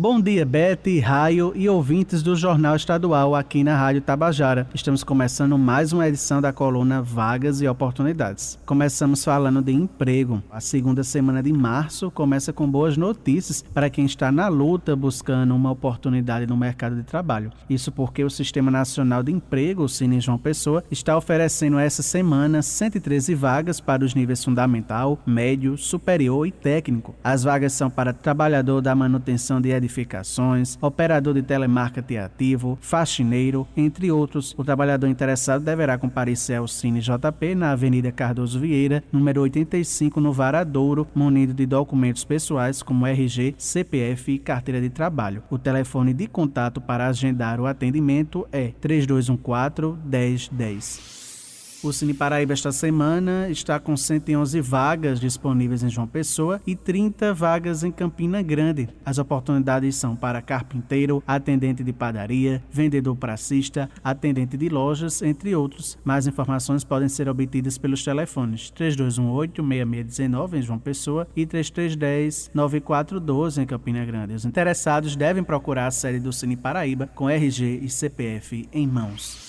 Bom dia, Bete, Raio e ouvintes do Jornal Estadual aqui na Rádio Tabajara. Estamos começando mais uma edição da coluna Vagas e Oportunidades. Começamos falando de emprego. A segunda semana de março começa com boas notícias para quem está na luta buscando uma oportunidade no mercado de trabalho. Isso porque o Sistema Nacional de Emprego, o Cine João Pessoa, está oferecendo essa semana 113 vagas para os níveis fundamental, médio, superior e técnico. As vagas são para trabalhador da manutenção de edifícios edificações, operador de telemarketing ativo, faxineiro, entre outros. O trabalhador interessado deverá comparecer ao Cine JP na Avenida Cardoso Vieira, número 85, no Varadouro, munido de documentos pessoais como RG, CPF e carteira de trabalho. O telefone de contato para agendar o atendimento é 3214 1010. O Cine Paraíba esta semana está com 111 vagas disponíveis em João Pessoa e 30 vagas em Campina Grande. As oportunidades são para carpinteiro, atendente de padaria, vendedor pracista, atendente de lojas, entre outros. Mais informações podem ser obtidas pelos telefones 3218-6619 em João Pessoa e 3310-9412 em Campina Grande. Os interessados devem procurar a sede do Cine Paraíba com RG e CPF em mãos.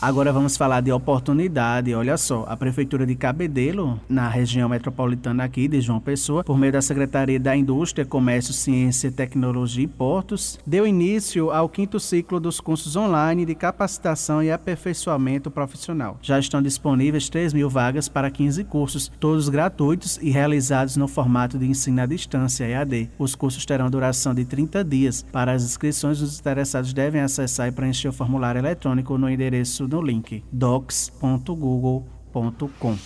Agora vamos falar de oportunidade. Olha só, a Prefeitura de Cabedelo, na região metropolitana aqui de João Pessoa, por meio da Secretaria da Indústria, Comércio, Ciência, Tecnologia e Portos, deu início ao quinto ciclo dos cursos online de capacitação e aperfeiçoamento profissional. Já estão disponíveis 3 mil vagas para 15 cursos, todos gratuitos e realizados no formato de ensino à distância EAD. Os cursos terão duração de 30 dias. Para as inscrições, os interessados devem acessar e preencher o formulário eletrônico no endereço no link docs.google.com.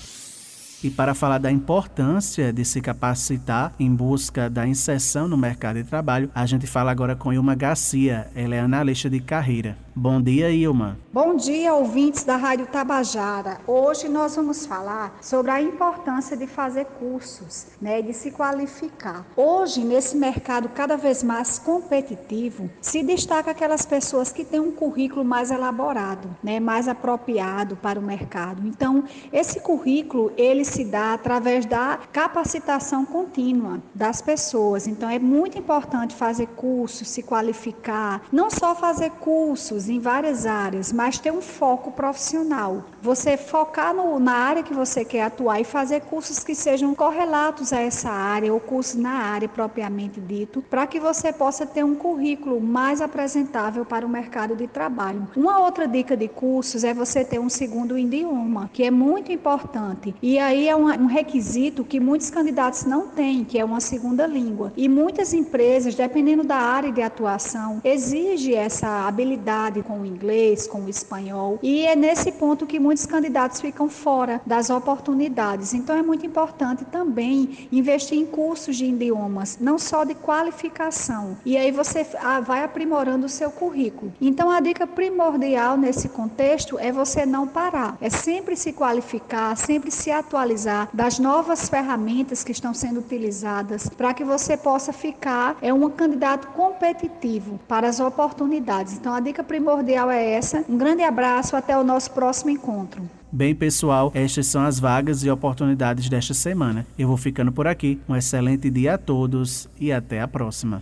E para falar da importância de se capacitar em busca da inserção no mercado de trabalho, a gente fala agora com Ilma Garcia, ela é analista de carreira. Bom dia, Ilma. Bom dia, ouvintes da Rádio Tabajara. Hoje nós vamos falar sobre a importância de fazer cursos, né, de se qualificar. Hoje, nesse mercado cada vez mais competitivo, se destaca aquelas pessoas que têm um currículo mais elaborado, né, mais apropriado para o mercado. Então, esse currículo, ele se dá através da capacitação contínua das pessoas. Então, é muito importante fazer cursos, se qualificar, não só fazer cursos em várias áreas, mas ter um foco profissional. Você focar no, na área que você quer atuar e fazer cursos que sejam correlatos a essa área ou cursos na área propriamente dito, para que você possa ter um currículo mais apresentável para o mercado de trabalho. Uma outra dica de cursos é você ter um segundo idioma, que é muito importante. E aí é um, um requisito que muitos candidatos não têm, que é uma segunda língua. E muitas empresas, dependendo da área de atuação, exige essa habilidade com o inglês, com o espanhol. E é nesse ponto que muitos candidatos ficam fora das oportunidades. Então é muito importante também investir em cursos de idiomas, não só de qualificação. E aí você ah, vai aprimorando o seu currículo. Então a dica primordial nesse contexto é você não parar. É sempre se qualificar, sempre se atualizar das novas ferramentas que estão sendo utilizadas para que você possa ficar é um candidato competitivo para as oportunidades. Então a dica primordial é essa. Um grande abraço, até o nosso próximo encontro. Bem, pessoal, estas são as vagas e oportunidades desta semana. Eu vou ficando por aqui. Um excelente dia a todos e até a próxima.